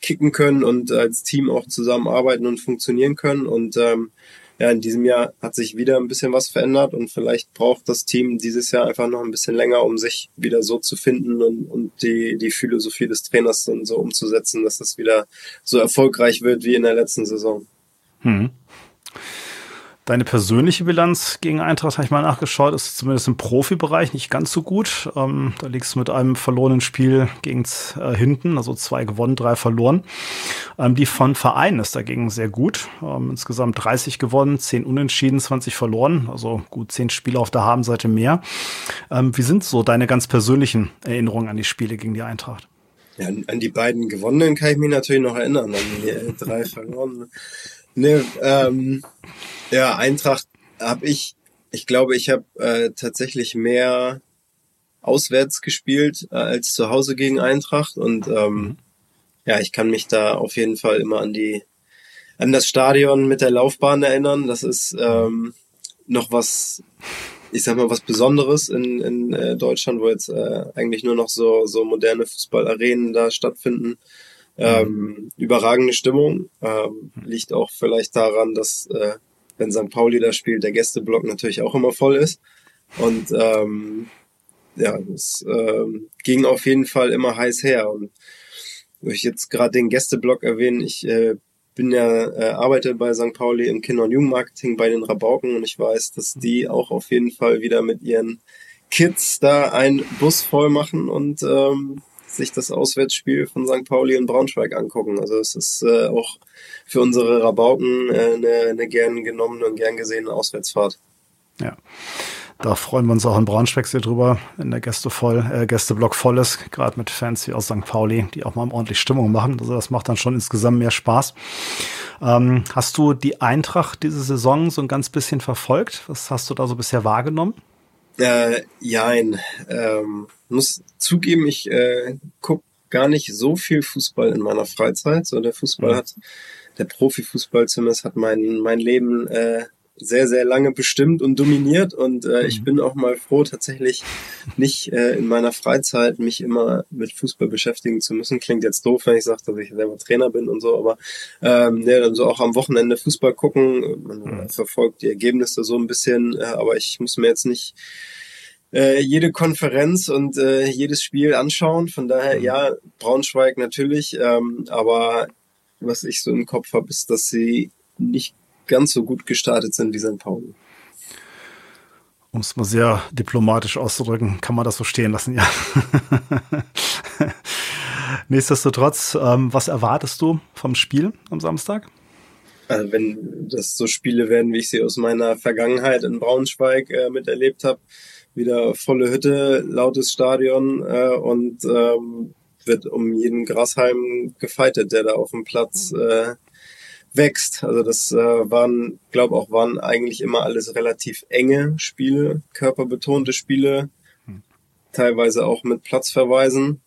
S2: kicken können und als Team auch zusammenarbeiten und funktionieren können. Und ähm, ja, in diesem Jahr hat sich wieder ein bisschen was verändert und vielleicht braucht das Team dieses Jahr einfach noch ein bisschen länger, um sich wieder so zu finden und, und die, die Philosophie des Trainers dann so umzusetzen, dass es wieder so erfolgreich wird wie in der letzten Saison. Hm.
S1: Deine persönliche Bilanz gegen Eintracht, habe ich mal nachgeschaut, ist zumindest im Profibereich nicht ganz so gut. Ähm, da liegst du mit einem verlorenen Spiel gegen äh, hinten, also zwei gewonnen, drei verloren. Ähm, die von Verein ist dagegen sehr gut. Ähm, insgesamt 30 gewonnen, 10 unentschieden, 20 verloren. Also gut 10 Spiele auf der Habenseite mehr. Ähm, wie sind so deine ganz persönlichen Erinnerungen an die Spiele gegen die Eintracht?
S2: Ja, an die beiden gewonnenen kann ich mich natürlich noch erinnern, an die äh, drei verlorenen. Ne, ähm, ja, Eintracht habe ich, ich glaube, ich habe äh, tatsächlich mehr auswärts gespielt äh, als zu Hause gegen Eintracht und ähm, mhm. ja, ich kann mich da auf jeden Fall immer an die an das Stadion mit der Laufbahn erinnern. Das ist ähm, noch was, ich sag mal, was Besonderes in, in äh, Deutschland, wo jetzt äh, eigentlich nur noch so, so moderne Fußballarenen da stattfinden. Ähm, überragende Stimmung. Ähm, liegt auch vielleicht daran, dass äh, wenn St. Pauli da spielt, der Gästeblock natürlich auch immer voll ist. Und ähm, ja, es ähm, ging auf jeden Fall immer heiß her. Und wo ich jetzt gerade den Gästeblock erwähne, ich äh, bin ja, äh, arbeite bei St. Pauli im Kinder- und Jugendmarketing bei den Rabauken und ich weiß, dass die auch auf jeden Fall wieder mit ihren Kids da einen Bus voll machen und ähm, sich das Auswärtsspiel von St. Pauli und Braunschweig angucken. Also es ist äh, auch für unsere Rabauken äh, eine, eine gern genommene und gern gesehene Auswärtsfahrt.
S1: Ja. Da freuen wir uns auch in Braunschweig sehr drüber, wenn der Gäste voll, äh, Gästeblock voll ist, gerade mit Fans wie aus St. Pauli, die auch mal ordentlich Stimmung machen. Also das macht dann schon insgesamt mehr Spaß. Ähm, hast du die Eintracht diese Saison so ein ganz bisschen verfolgt? Was hast du da so bisher wahrgenommen?
S2: Äh, jein. Ähm, muss zugeben, ich äh, guck gar nicht so viel Fußball in meiner Freizeit. So der Fußball mhm. hat, der Profifußball zumindest hat mein mein Leben äh, sehr, sehr lange bestimmt und dominiert und äh, ich mhm. bin auch mal froh, tatsächlich nicht äh, in meiner Freizeit mich immer mit Fußball beschäftigen zu müssen. Klingt jetzt doof, wenn ich sage, dass ich selber Trainer bin und so, aber ähm, ja, dann so auch am Wochenende Fußball gucken. Man mhm. verfolgt die Ergebnisse so ein bisschen, äh, aber ich muss mir jetzt nicht äh, jede Konferenz und äh, jedes Spiel anschauen. Von daher, mhm. ja, Braunschweig natürlich, ähm, aber was ich so im Kopf habe, ist, dass sie nicht ganz so gut gestartet sind wie St. Pauli.
S1: Um es mal sehr diplomatisch auszudrücken, kann man das so stehen lassen, ja. Nichtsdestotrotz, ähm, was erwartest du vom Spiel am Samstag?
S2: Also wenn das so Spiele werden, wie ich sie aus meiner Vergangenheit in Braunschweig äh, miterlebt habe, wieder volle Hütte, lautes Stadion äh, und ähm, wird um jeden Grashalm gefeitet, der da auf dem Platz äh, wächst. Also das äh, waren, glaube auch waren eigentlich immer alles relativ enge Spiele, körperbetonte Spiele, hm. teilweise auch mit Platzverweisen.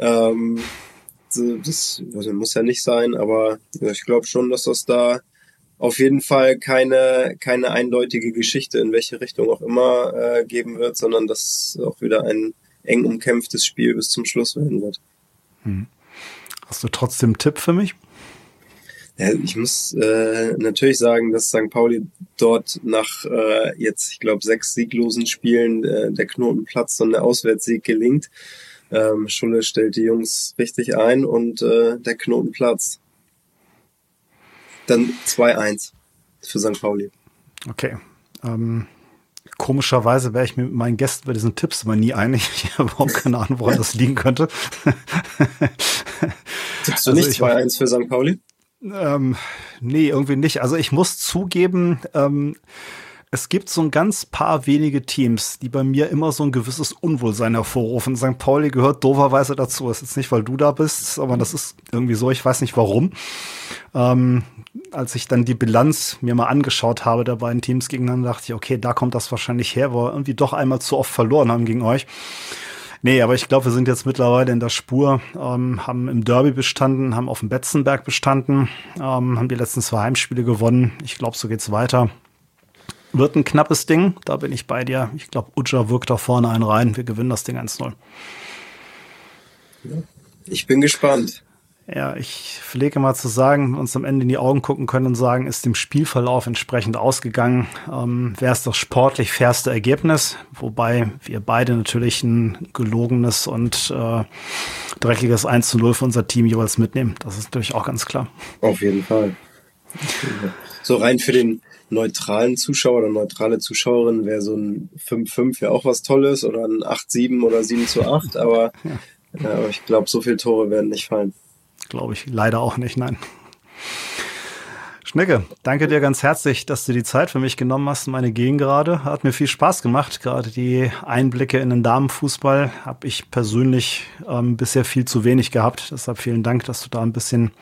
S2: Ähm, das also muss ja nicht sein, aber ich glaube schon, dass das da auf jeden Fall keine, keine eindeutige Geschichte in welche Richtung auch immer äh, geben wird, sondern dass auch wieder ein eng umkämpftes Spiel bis zum Schluss werden wird.
S1: Hm. Hast du trotzdem einen Tipp für mich?
S2: Ja, ich muss äh, natürlich sagen, dass St. Pauli dort nach äh, jetzt, ich glaube, sechs sieglosen Spielen äh, der Knotenplatz und der Auswärtssieg gelingt. Ähm, Schulle stellt die Jungs richtig ein und äh, der Knoten platzt. Dann 2-1 für St. Pauli.
S1: Okay. Ähm, komischerweise wäre ich mir mit meinen Gästen bei diesen Tipps immer nie einig. Ich habe überhaupt keine Ahnung, woran das liegen könnte.
S2: Tippst du also nicht 2-1 für St. Pauli?
S1: Ähm, nee, irgendwie nicht. Also ich muss zugeben, ähm, es gibt so ein ganz paar wenige Teams, die bei mir immer so ein gewisses Unwohlsein hervorrufen. St. Pauli gehört doverweise dazu. Das ist jetzt nicht, weil du da bist, aber das ist irgendwie so, ich weiß nicht warum. Ähm, als ich dann die Bilanz mir mal angeschaut habe der beiden Teams gegeneinander, dachte ich, okay, da kommt das wahrscheinlich her, wo wir irgendwie doch einmal zu oft verloren haben gegen euch. Nee, aber ich glaube, wir sind jetzt mittlerweile in der Spur, ähm, haben im Derby bestanden, haben auf dem Betzenberg bestanden, ähm, haben die letzten zwei Heimspiele gewonnen. Ich glaube, so geht's weiter. Wird ein knappes Ding, da bin ich bei dir. Ich glaube, Uja wirkt da vorne einen rein. Wir gewinnen das Ding 1-0.
S2: Ich bin gespannt.
S1: Ja, ich pflege mal zu sagen, uns am Ende in die Augen gucken können und sagen, ist dem Spielverlauf entsprechend ausgegangen, ähm, wäre es das sportlich fairste Ergebnis, wobei wir beide natürlich ein gelogenes und äh, dreckiges 1 zu 0 für unser Team jeweils mitnehmen. Das ist natürlich auch ganz klar.
S2: Auf jeden Fall. So rein für den neutralen Zuschauer oder neutrale Zuschauerin wäre so ein 5-5 ja auch was Tolles oder ein 8-7 oder 7 zu 8, aber, ja. aber ich glaube, so viele Tore werden nicht fallen.
S1: Glaube ich leider auch nicht, nein. Schnecke, danke dir ganz herzlich, dass du die Zeit für mich genommen hast, meine Gegengrade. Hat mir viel Spaß gemacht. Gerade die Einblicke in den Damenfußball habe ich persönlich ähm, bisher viel zu wenig gehabt. Deshalb vielen Dank, dass du da ein bisschen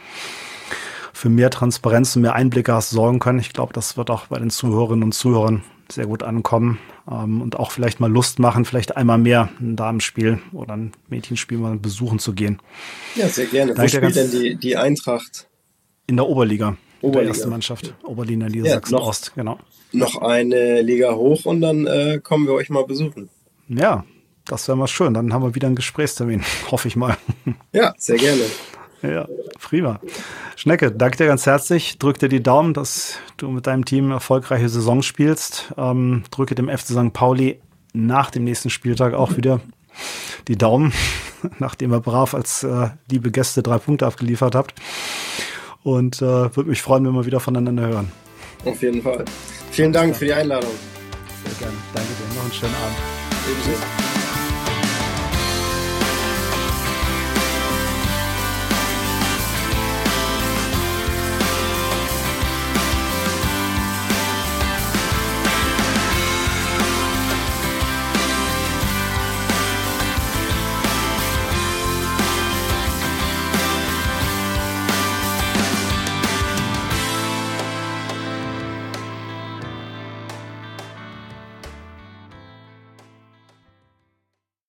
S1: für mehr Transparenz und mehr Einblicke hast sorgen können. Ich glaube, das wird auch bei den Zuhörerinnen und Zuhörern sehr gut ankommen ähm, und auch vielleicht mal Lust machen, vielleicht einmal mehr ein Damenspiel oder ein Mädchenspiel mal besuchen zu gehen.
S2: Ja, sehr gerne. Danke Wo spielt denn die, die Eintracht?
S1: In der Oberliga. Oberliga. Der erste Mannschaft. Oberliga Niedersachsen-Ost,
S2: ja, genau. Noch eine Liga hoch und dann äh, kommen wir euch mal besuchen.
S1: Ja, das wäre mal schön. Dann haben wir wieder einen Gesprächstermin, hoffe ich mal.
S2: Ja, sehr gerne.
S1: Ja, prima. Schnecke, danke dir ganz herzlich. Drück dir die Daumen, dass du mit deinem Team erfolgreiche Saison spielst. Ähm, drücke dem FC St. Pauli nach dem nächsten Spieltag auch wieder die Daumen, nachdem ihr brav als äh, liebe Gäste drei Punkte abgeliefert habt. Und äh, würde mich freuen, wenn wir wieder voneinander hören.
S2: Auf jeden Fall. Vielen Dank für die Einladung.
S1: Sehr gerne. Danke dir. Noch einen schönen Abend. Ebenso.